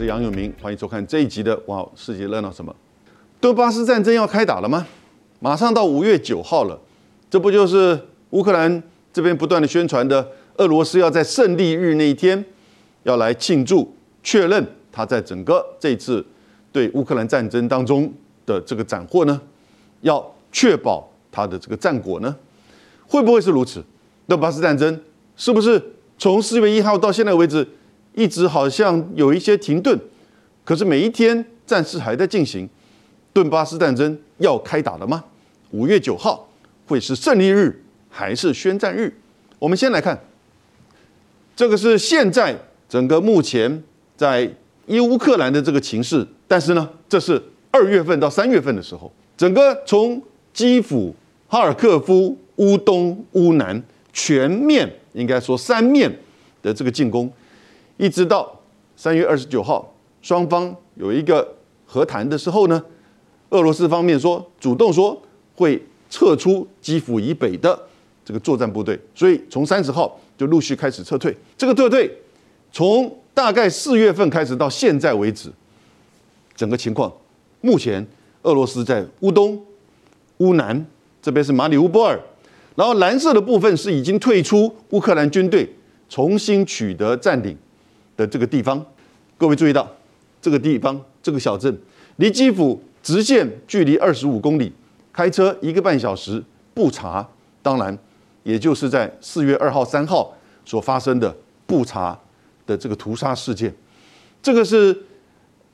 是杨永明，欢迎收看这一集的《哇，世界热闹什么》？顿巴斯战争要开打了吗？马上到五月九号了，这不就是乌克兰这边不断的宣传的，俄罗斯要在胜利日那一天要来庆祝，确认他在整个这次对乌克兰战争当中的这个斩获呢？要确保他的这个战果呢？会不会是如此？顿巴斯战争是不是从四月一号到现在为止？一直好像有一些停顿，可是每一天战事还在进行。顿巴斯战争要开打了吗？五月九号会是胜利日还是宣战日？我们先来看，这个是现在整个目前在伊乌克兰的这个情势。但是呢，这是二月份到三月份的时候，整个从基辅、哈尔科夫、乌东、乌南全面应该说三面的这个进攻。一直到三月二十九号，双方有一个和谈的时候呢，俄罗斯方面说主动说会撤出基辅以北的这个作战部队，所以从三十号就陆续开始撤退。这个撤退从大概四月份开始到现在为止，整个情况目前俄罗斯在乌东、乌南这边是马里乌波尔，然后蓝色的部分是已经退出乌克兰军队，重新取得占领。的这个地方，各位注意到，这个地方这个小镇离基辅直线距离二十五公里，开车一个半小时。布查，当然也就是在四月二号、三号所发生的布查的这个屠杀事件。这个是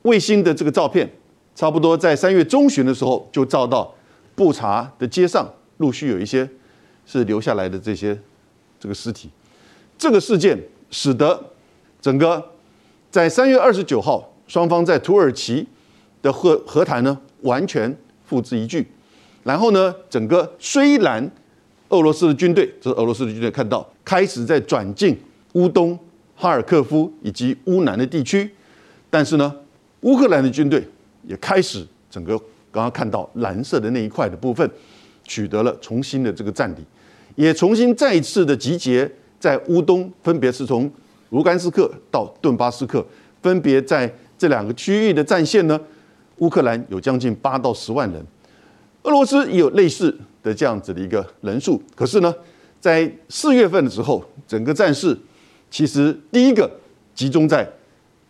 卫星的这个照片，差不多在三月中旬的时候就照到布查的街上，陆续有一些是留下来的这些这个尸体。这个事件使得。整个在三月二十九号，双方在土耳其的和和谈呢，完全付之一炬。然后呢，整个虽然俄罗斯的军队，这是俄罗斯的军队看到开始在转进乌东、哈尔科夫以及乌南的地区，但是呢，乌克兰的军队也开始整个刚刚看到蓝色的那一块的部分，取得了重新的这个占领，也重新再一次的集结在乌东，分别是从。卢甘斯克到顿巴斯克，分别在这两个区域的战线呢，乌克兰有将近八到十万人，俄罗斯也有类似的这样子的一个人数。可是呢，在四月份的时候，整个战事其实第一个集中在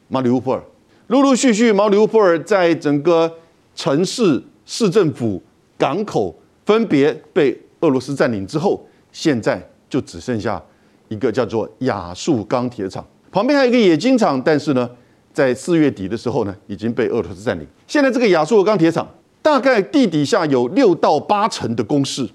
马里乌波尔，陆陆续续马里乌波尔在整个城市、市政府、港口分别被俄罗斯占领之后，现在就只剩下。一个叫做亚速钢铁厂，旁边还有一个冶金厂，但是呢，在四月底的时候呢，已经被俄罗斯占领。现在这个亚速钢铁厂大概地底下有六到八层的工事，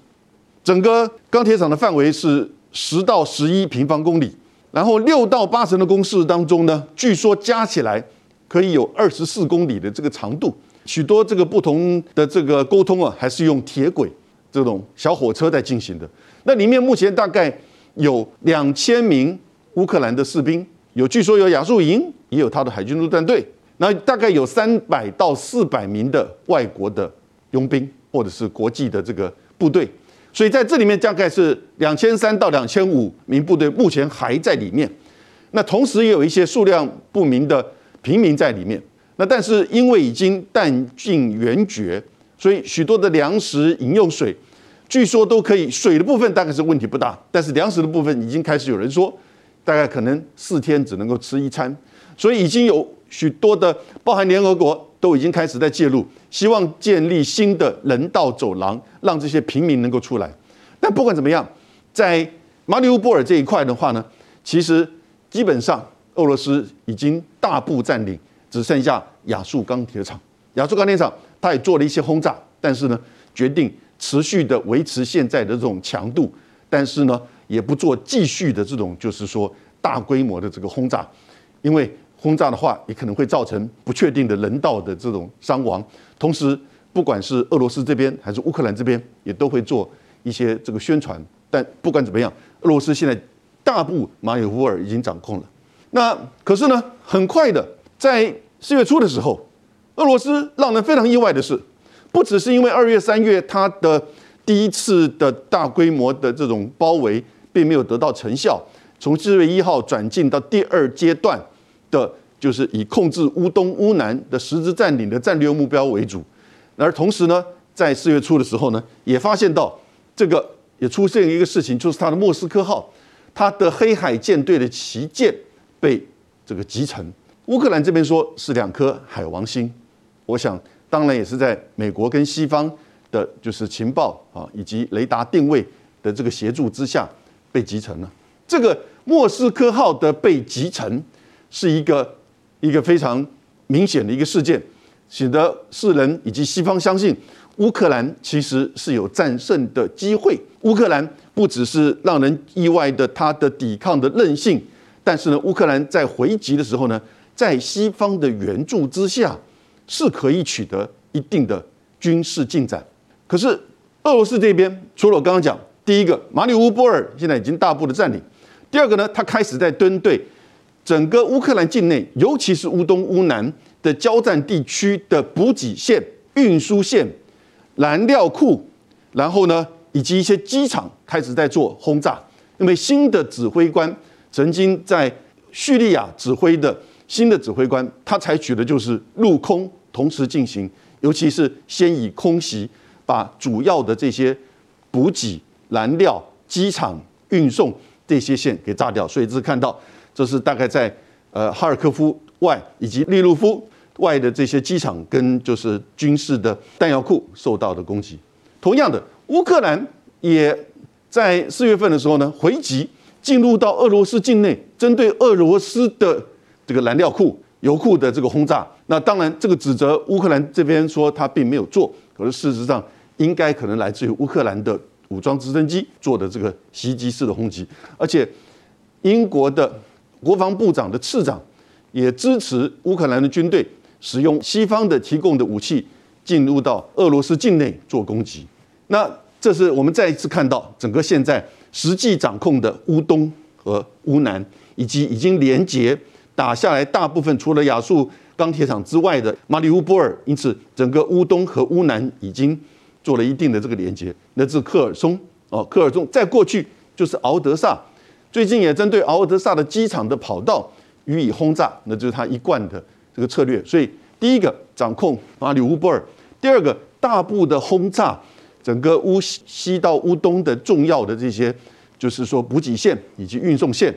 整个钢铁厂的范围是十到十一平方公里，然后六到八层的工事当中呢，据说加起来可以有二十四公里的这个长度，许多这个不同的这个沟通啊，还是用铁轨这种小火车在进行的。那里面目前大概。有两千名乌克兰的士兵，有据说有亚速营，也有他的海军陆战队。那大概有三百到四百名的外国的佣兵，或者是国际的这个部队。所以在这里面大概是两千三到两千五名部队目前还在里面。那同时也有一些数量不明的平民在里面。那但是因为已经弹尽援绝，所以许多的粮食、饮用水。据说都可以，水的部分大概是问题不大，但是粮食的部分已经开始有人说，大概可能四天只能够吃一餐，所以已经有许多的，包含联合国都已经开始在介入，希望建立新的人道走廊，让这些平民能够出来。但不管怎么样，在马里乌波尔这一块的话呢，其实基本上俄罗斯已经大部占领，只剩下亚速钢铁厂。亚速钢铁厂它也做了一些轰炸，但是呢，决定。持续的维持现在的这种强度，但是呢，也不做继续的这种，就是说大规模的这个轰炸，因为轰炸的话，也可能会造成不确定的人道的这种伤亡。同时，不管是俄罗斯这边还是乌克兰这边，也都会做一些这个宣传。但不管怎么样，俄罗斯现在大部马里乌尔已经掌控了。那可是呢，很快的，在四月初的时候，俄罗斯让人非常意外的是。不只是因为二月、三月它的第一次的大规模的这种包围并没有得到成效，从四月一号转进到第二阶段的就是以控制乌东、乌南的实质占领的战略目标为主。而同时呢，在四月初的时候呢，也发现到这个也出现一个事情，就是它的莫斯科号，它的黑海舰队的旗舰被这个击沉。乌克兰这边说是两颗海王星，我想当然也是在美国跟西方的，就是情报啊以及雷达定位的这个协助之下被集成了。这个莫斯科号的被集成是一个。一个非常明显的一个事件，使得世人以及西方相信乌克兰其实是有战胜的机会。乌克兰不只是让人意外的他的抵抗的韧性，但是呢，乌克兰在回击的时候呢，在西方的援助之下是可以取得一定的军事进展。可是俄罗斯这边，除了我刚刚讲，第一个马里乌波尔现在已经大部的占领，第二个呢，他开始在蹲对。整个乌克兰境内，尤其是乌东、乌南的交战地区的补给线、运输线、燃料库，然后呢，以及一些机场开始在做轰炸。因为新的指挥官曾经在叙利亚指挥的新的指挥官，他采取的就是陆空同时进行，尤其是先以空袭把主要的这些补给、燃料、机场运送这些线给炸掉。所以这是看到。这是大概在呃哈尔科夫外以及利路夫外的这些机场跟就是军事的弹药库受到的攻击。同样的，乌克兰也在四月份的时候呢回击进入到俄罗斯境内，针对俄罗斯的这个燃料库、油库的这个轰炸。那当然，这个指责乌克兰这边说他并没有做，可是事实上应该可能来自于乌克兰的武装直升机做的这个袭击式的轰击，而且英国的。国防部长的次长也支持乌克兰的军队使用西方的提供的武器进入到俄罗斯境内做攻击。那这是我们再一次看到整个现在实际掌控的乌东和乌南，以及已经连接打下来大部分除了亚速钢铁厂之外的马里乌波尔。因此，整个乌东和乌南已经做了一定的这个连接。那是科尔松哦，科尔松在过去就是敖德萨。最近也针对敖德萨的机场的跑道予以轰炸，那就是他一贯的这个策略。所以，第一个掌控马里乌波尔，第二个大步的轰炸整个乌西到乌东的重要的这些，就是说补给线以及运送线。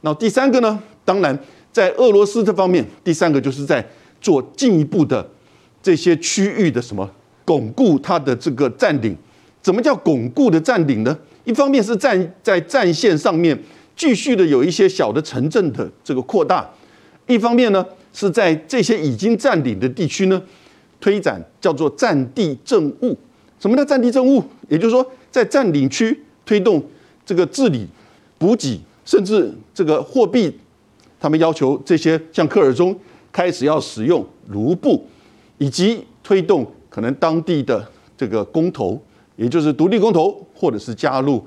那第三个呢？当然，在俄罗斯这方面，第三个就是在做进一步的这些区域的什么巩固它的这个占领。怎么叫巩固的占领呢？一方面是站在战线上面。继续的有一些小的城镇的这个扩大，一方面呢是在这些已经占领的地区呢推展叫做战地政务。什么叫战地政务？也就是说，在占领区推动这个治理、补给，甚至这个货币，他们要求这些像科尔中开始要使用卢布，以及推动可能当地的这个公投，也就是独立公投，或者是加入。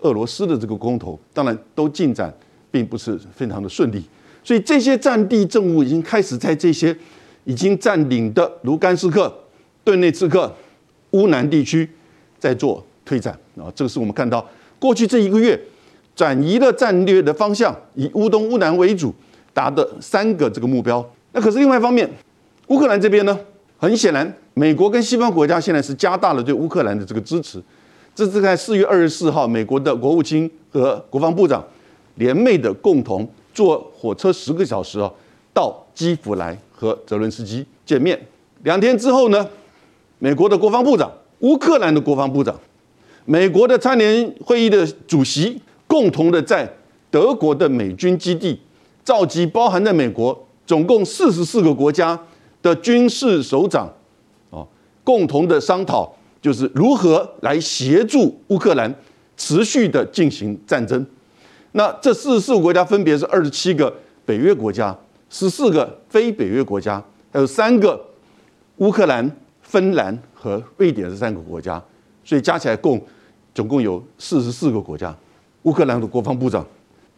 俄罗斯的这个公投，当然都进展并不是非常的顺利，所以这些战地政务已经开始在这些已经占领的卢甘斯克、顿内茨克、乌南地区在做推展啊。这个是我们看到过去这一个月转移了战略的方向，以乌东、乌南为主，达的三个这个目标。那可是另外一方面，乌克兰这边呢，很显然，美国跟西方国家现在是加大了对乌克兰的这个支持。这是在四月二十四号，美国的国务卿和国防部长联袂的共同坐火车十个小时啊，到基辅来和泽伦斯基见面。两天之后呢，美国的国防部长、乌克兰的国防部长、美国的参联会议的主席，共同的在德国的美军基地召集包含在美国总共四十四个国家的军事首长，啊，共同的商讨。就是如何来协助乌克兰持续的进行战争。那这四十四个国家分别是二十七个北约国家、十四个非北约国家，还有三个乌克兰、芬兰和瑞典这三个国家，所以加起来共总共有四十四个国家。乌克兰的国防部长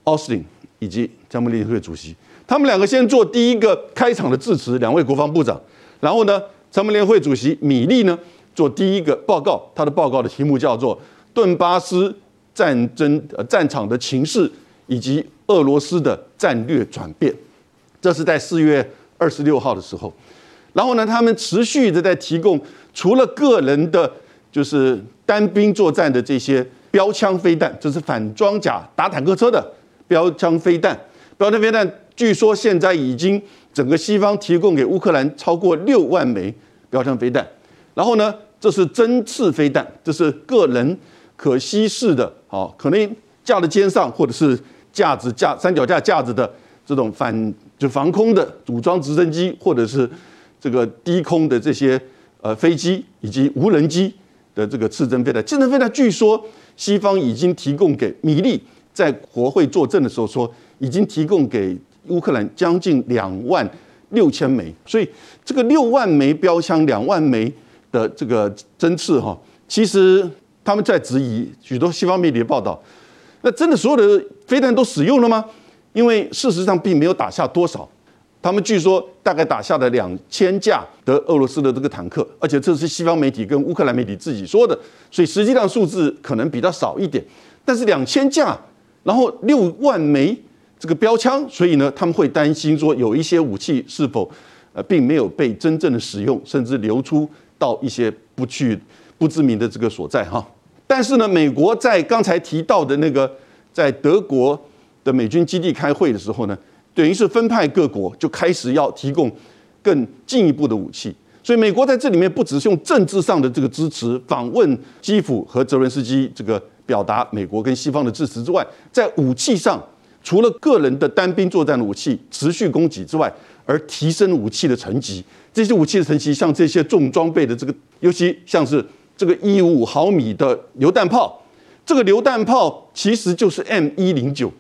奥斯汀以及加盟联合会主席，他们两个先做第一个开场的致辞，两位国防部长，然后呢，加盟联合会主席米利呢。做第一个报告，他的报告的题目叫做《顿巴斯战争呃战场的情势以及俄罗斯的战略转变》。这是在四月二十六号的时候。然后呢，他们持续的在提供除了个人的，就是单兵作战的这些标枪飞弹，这是反装甲打坦克车的标枪飞弹。标枪飞弹据说现在已经整个西方提供给乌克兰超过六万枚标枪飞弹。然后呢，这是针刺飞弹，这是个人可吸式的，好，可能架在肩上或者是架子架三脚架架子的这种反就防空的组装直升机或者是。这个低空的这些呃飞机以及无人机的这个刺针飞弹，刺针飞弹据说西方已经提供给米利在国会作证的时候说，已经提供给乌克兰将近两万六千枚，所以这个六万枚标枪、两万枚的这个针刺哈，其实他们在质疑许多西方媒体的报道，那真的所有的飞弹都使用了吗？因为事实上并没有打下多少。他们据说大概打下了两千架的俄罗斯的这个坦克，而且这是西方媒体跟乌克兰媒体自己说的，所以实际上数字可能比较少一点。但是两千架，然后六万枚这个标枪，所以呢他们会担心说有一些武器是否呃并没有被真正的使用，甚至流出到一些不去不知名的这个所在哈。但是呢，美国在刚才提到的那个在德国的美军基地开会的时候呢。等于是分派各国就开始要提供更进一步的武器，所以美国在这里面不只是用政治上的这个支持访问基辅和泽伦斯基，这个表达美国跟西方的支持之外，在武器上除了个人的单兵作战的武器持续供给之外，而提升武器的层级，这些武器的层级像这些重装备的这个，尤其像是这个一五五毫米的榴弹炮，这个榴弹炮其实就是 M 一零九。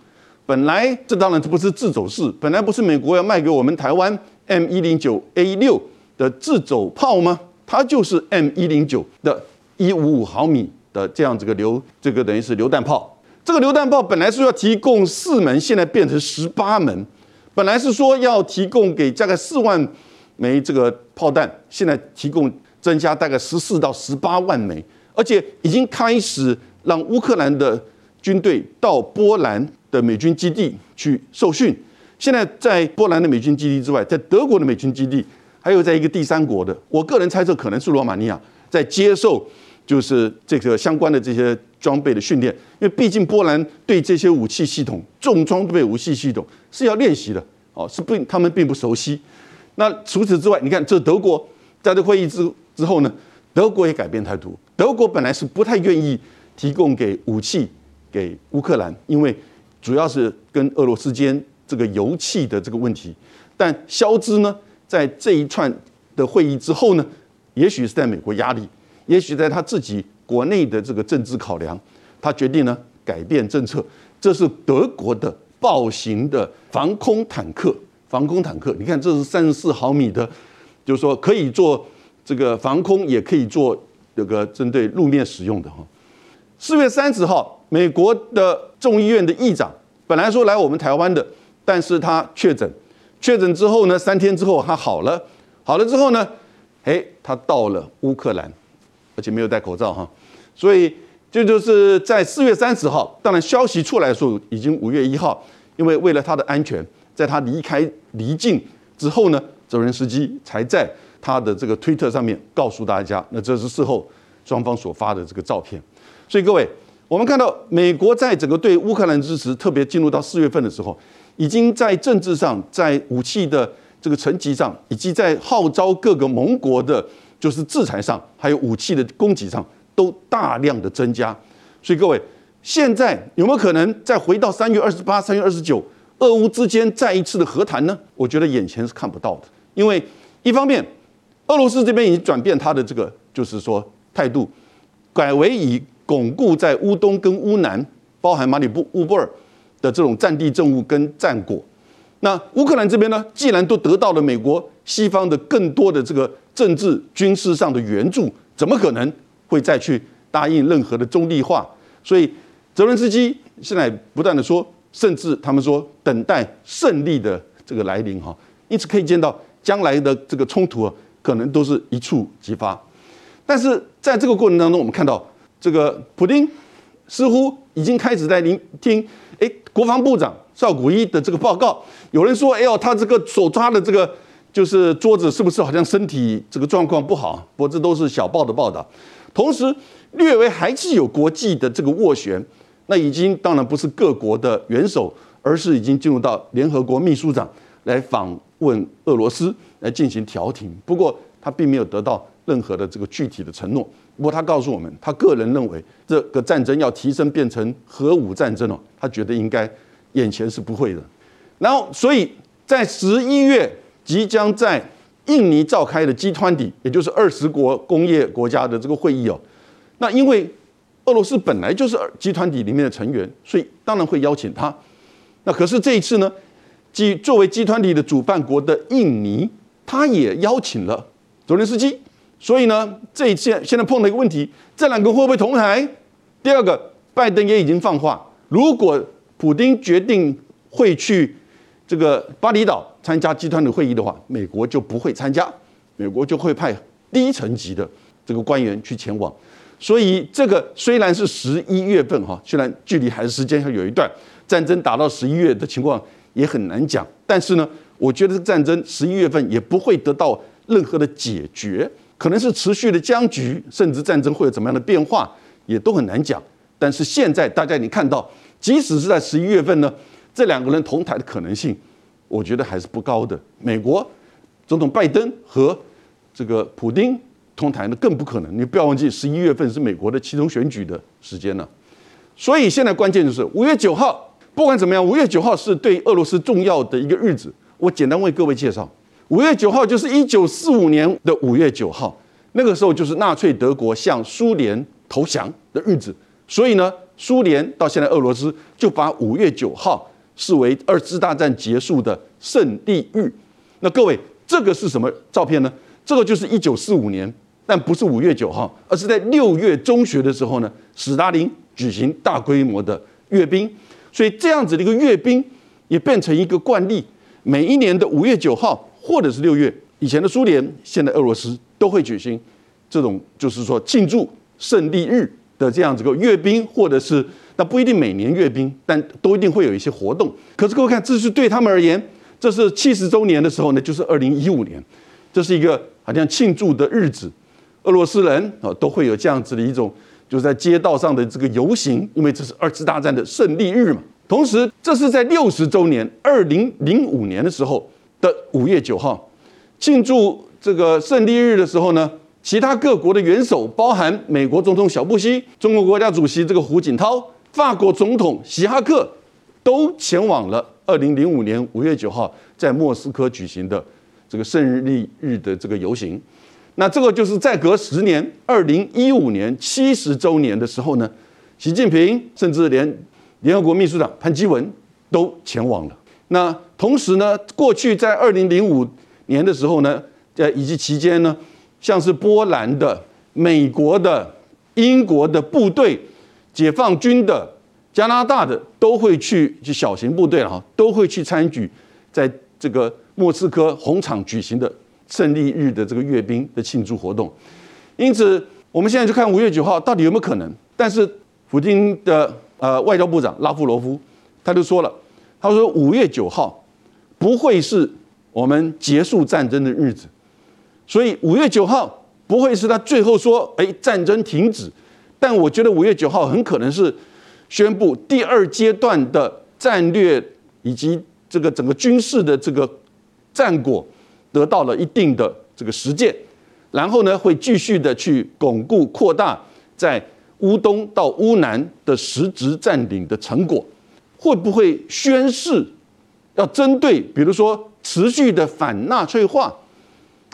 本来这当然这不是自走式，本来不是美国要卖给我们台湾 M 一零九 A 六的自走炮吗？它就是 M 一零九的一五五毫米的这样子个榴这个等于是榴弹炮。这个榴弹炮本来是要提供四门，现在变成十八门。本来是说要提供给大概四万枚这个炮弹，现在提供增加大概十四到十八万枚，而且已经开始让乌克兰的军队到波兰。的美军基地去受训，现在在波兰的美军基地之外，在德国的美军基地，还有在一个第三国的，我个人猜测可能是罗马尼亚在接受，就是这个相关的这些装备的训练，因为毕竟波兰对这些武器系统、重装备武器系统是要练习的，哦，是不他们并不熟悉。那除此之外，你看这德国在这会议之之后呢，德国也改变态度，德国本来是不太愿意提供给武器给乌克兰，因为。主要是跟俄罗斯间这个油气的这个问题，但肖兹呢，在这一串的会议之后呢，也许是在美国压力，也许在他自己国内的这个政治考量，他决定呢改变政策。这是德国的豹型的防空坦克，防空坦克，你看这是三十四毫米的，就是说可以做这个防空，也可以做这个针对路面使用的哈。四月三十号。美国的众议院的议长本来说来我们台湾的，但是他确诊，确诊之后呢，三天之后他好了，好了之后呢，哎，他到了乌克兰，而且没有戴口罩哈，所以这就是在四月三十号，当然消息出来的时候已经五月一号，因为为了他的安全，在他离开离境之后呢，泽连斯基才在他的这个推特上面告诉大家，那这是事后双方所发的这个照片，所以各位。我们看到，美国在整个对乌克兰支持，特别进入到四月份的时候，已经在政治上、在武器的这个层级上，以及在号召各个盟国的，就是制裁上，还有武器的供给上，都大量的增加。所以各位，现在有没有可能再回到三月二十八、三月二十九，俄乌之间再一次的和谈呢？我觉得眼前是看不到的，因为一方面，俄罗斯这边已经转变他的这个，就是说态度，改为以。巩固在乌东跟乌南，包含马里布乌波尔的这种战地政务跟战果。那乌克兰这边呢，既然都得到了美国西方的更多的这个政治军事上的援助，怎么可能会再去答应任何的中立化？所以泽伦斯基现在不断的说，甚至他们说等待胜利的这个来临哈。因此可以见到将来的这个冲突啊，可能都是一触即发。但是在这个过程当中，我们看到。这个普京似乎已经开始在聆听，哎，国防部长邵古一的这个报告。有人说，哎呦，他这个手抓的这个就是桌子，是不是好像身体这个状况不好？不过这都是小报的报道。同时，略微还是有国际的这个斡旋，那已经当然不是各国的元首，而是已经进入到联合国秘书长来访问俄罗斯来进行调停。不过他并没有得到任何的这个具体的承诺。不过他告诉我们，他个人认为这个战争要提升变成核武战争哦，他觉得应该眼前是不会的。然后，所以在十一月即将在印尼召开的集团底也就是二十国工业国家的这个会议哦。那因为俄罗斯本来就是集团体里面的成员，所以当然会邀请他。那可是这一次呢，即作为集团体的主办国的印尼，他也邀请了泽连斯基。所以呢，这一次现在碰到一个问题，这两个会不会同台？第二个，拜登也已经放话，如果普京决定会去这个巴厘岛参加集团的会议的话，美国就不会参加，美国就会派低层级的这个官员去前往。所以这个虽然是十一月份哈，虽然距离还是时间还有一段，战争打到十一月的情况也很难讲。但是呢，我觉得这个战争十一月份也不会得到任何的解决，可能是持续的僵局，甚至战争会有怎么样的变化，也都很难讲。但是现在大家已经看到，即使是在十一月份呢，这两个人同台的可能性，我觉得还是不高的。美国总统拜登和这个普京。同台呢更不可能，你不要忘记十一月份是美国的其中选举的时间了，所以现在关键就是五月九号，不管怎么样，五月九号是对俄罗斯重要的一个日子。我简单为各位介绍，五月九号就是一九四五年的五月九号，那个时候就是纳粹德国向苏联投降的日子，所以呢，苏联到现在俄罗斯就把五月九号视为二次大战结束的胜利日。那各位，这个是什么照片呢？这个就是一九四五年。但不是五月九号，而是在六月中旬的时候呢，史达林举行大规模的阅兵，所以这样子的一个阅兵也变成一个惯例。每一年的五月九号或者是六月，以前的苏联、现在俄罗斯都会举行这种，就是说庆祝胜利日的这样子个阅兵，或者是那不一定每年阅兵，但都一定会有一些活动。可是各位看，这是对他们而言，这是七十周年的时候呢，就是二零一五年，这是一个好像庆祝的日子。俄罗斯人啊，都会有这样子的一种，就是在街道上的这个游行，因为这是二次大战的胜利日嘛。同时，这是在六十周年，二零零五年的时候的五月九号，庆祝这个胜利日的时候呢，其他各国的元首，包含美国总统小布希、中国国家主席这个胡锦涛、法国总统希哈克，都前往了二零零五年五月九号在莫斯科举行的这个胜利日的这个游行。那这个就是再隔十年，二零一五年七十周年的时候呢，习近平甚至连联合国秘书长潘基文都前往了。那同时呢，过去在二零零五年的时候呢，在以及期间呢，像是波兰的、美国的、英国的部队、解放军的、加拿大的都会去，就小型部队了哈，都会去参与在这个莫斯科红场举行的。胜利日的这个阅兵的庆祝活动，因此我们现在就看五月九号到底有没有可能。但是普京的呃外交部长拉夫罗夫他就说了，他说五月九号不会是我们结束战争的日子，所以五月九号不会是他最后说哎战争停止。但我觉得五月九号很可能是宣布第二阶段的战略以及这个整个军事的这个战果。得到了一定的这个实践，然后呢，会继续的去巩固扩大在乌东到乌南的实质占领的成果，会不会宣誓要针对，比如说持续的反纳粹化？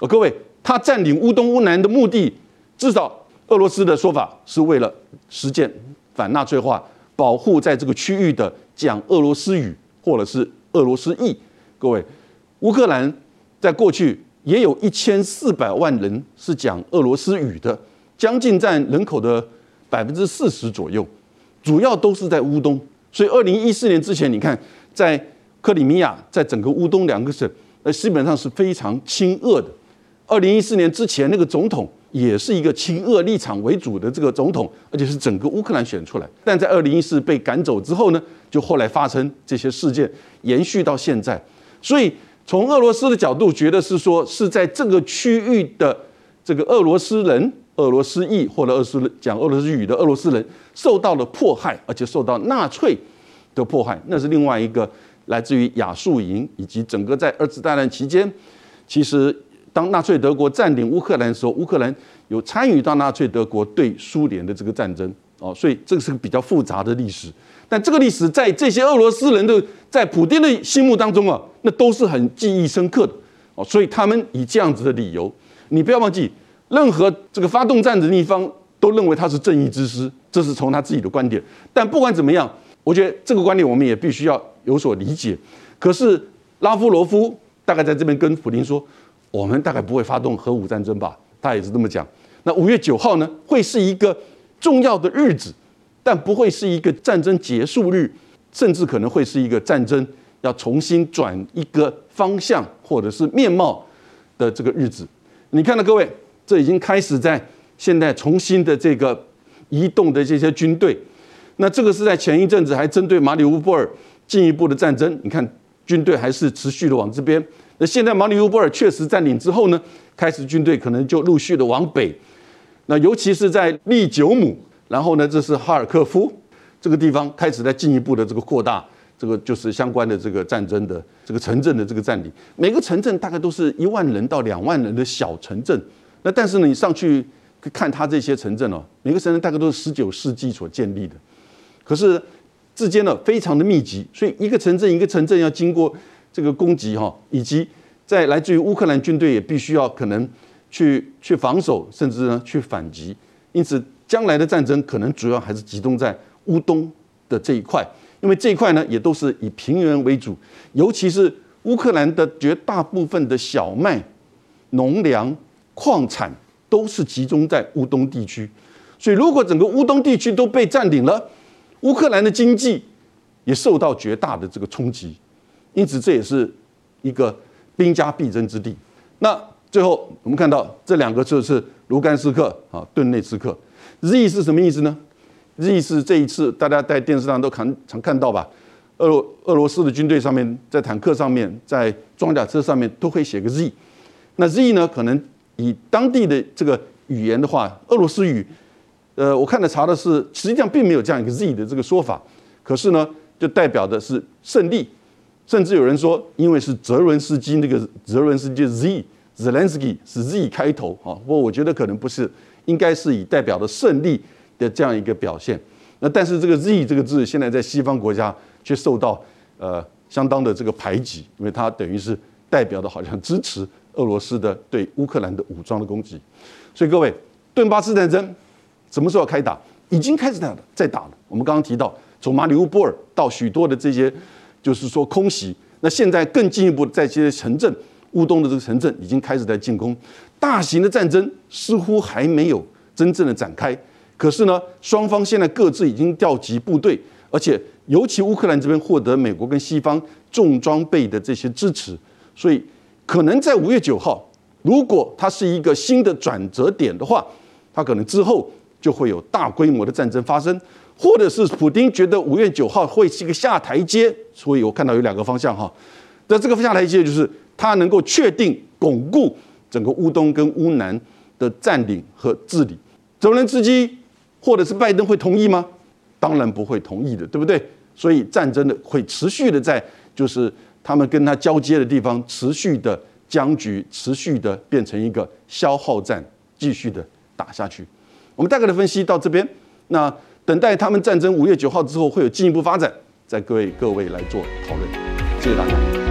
哦，各位，他占领乌东乌南的目的，至少俄罗斯的说法是为了实践反纳粹化，保护在这个区域的讲俄罗斯语或者是俄罗斯裔。各位，乌克兰。在过去，也有一千四百万人是讲俄罗斯语的，将近占人口的百分之四十左右，主要都是在乌东。所以，二零一四年之前，你看，在克里米亚，在整个乌东两个省，呃，基本上是非常亲俄的。二零一四年之前，那个总统也是一个亲俄立场为主的这个总统，而且是整个乌克兰选出来。但在二零一四被赶走之后呢，就后来发生这些事件，延续到现在。所以从俄罗斯的角度，觉得是说是在这个区域的这个俄罗斯人、俄罗斯裔或者俄罗斯讲俄罗斯语的俄罗斯人受到了迫害，而且受到纳粹的迫害，那是另外一个来自于亚速营以及整个在二次大战期间，其实。当纳粹德国占领乌克兰的时候，乌克兰有参与到纳粹德国对苏联的这个战争哦，所以这个是个比较复杂的历史。但这个历史在这些俄罗斯人的在普京的心目当中啊，那都是很记忆深刻的哦，所以他们以这样子的理由，你不要忘记，任何这个发动战争的一方都认为他是正义之师，这是从他自己的观点。但不管怎么样，我觉得这个观点我们也必须要有所理解。可是拉夫罗夫大概在这边跟普京说。我们大概不会发动核武战争吧？他也是这么讲。那五月九号呢，会是一个重要的日子，但不会是一个战争结束日，甚至可能会是一个战争要重新转一个方向或者是面貌的这个日子。你看到各位，这已经开始在现在重新的这个移动的这些军队。那这个是在前一阵子还针对马里乌波尔进一步的战争，你看军队还是持续的往这边。那现在马里乌波尔确实占领之后呢，开始军队可能就陆续的往北，那尤其是在利久姆，然后呢，这是哈尔科夫这个地方开始在进一步的这个扩大，这个就是相关的这个战争的这个城镇的这个占领。每个城镇大概都是一万人到两万人的小城镇，那但是呢，你上去看它这些城镇哦，每个城镇大概都是十九世纪所建立的，可是之间呢非常的密集，所以一个城镇一个城镇要经过。这个攻击哈，以及在来自于乌克兰军队也必须要可能去去防守，甚至呢去反击。因此，将来的战争可能主要还是集中在乌东的这一块，因为这一块呢也都是以平原为主，尤其是乌克兰的绝大部分的小麦、农粮、矿产都是集中在乌东地区。所以，如果整个乌东地区都被占领了，乌克兰的经济也受到绝大的这个冲击。因此，这也是一个兵家必争之地。那最后，我们看到这两个就是卢甘斯克啊，顿内茨克。Z 是什么意思呢？Z 是这一次大家在电视上都看常看到吧？俄罗俄罗斯的军队上面，在坦克上面，在装甲车上面都会写个 Z。那 Z 呢，可能以当地的这个语言的话，俄罗斯语，呃，我看的查的是，实际上并没有这样一个 Z 的这个说法。可是呢，就代表的是胜利。甚至有人说，因为是泽伦斯基那个泽伦斯基 Z，Zelensky 是 Z 开头啊。不过我觉得可能不是，应该是以代表的胜利的这样一个表现。那但是这个 Z 这个字现在在西方国家却受到呃相当的这个排挤，因为它等于是代表的好像支持俄罗斯的对乌克兰的武装的攻击。所以各位，顿巴斯战争什么时候开打？已经开始打了，在打了。我们刚刚提到，从马里乌波尔到许多的这些。就是说空袭，那现在更进一步，在这些城镇，乌东的这个城镇已经开始在进攻，大型的战争似乎还没有真正的展开。可是呢，双方现在各自已经调集部队，而且尤其乌克兰这边获得美国跟西方重装备的这些支持，所以可能在五月九号，如果它是一个新的转折点的话，它可能之后就会有大规模的战争发生。或者是普京觉得五月九号会是一个下台阶，所以我看到有两个方向哈。那这个下台阶就是他能够确定巩固整个乌东跟乌南的占领和治理。泽连斯基或者是拜登会同意吗？当然不会同意的，对不对？所以战争的会持续的在就是他们跟他交接的地方持续的僵局，持续的变成一个消耗战，继续的打下去。我们大概的分析到这边，那。等待他们战争五月九号之后会有进一步发展，在各位各位来做讨论，谢谢大家。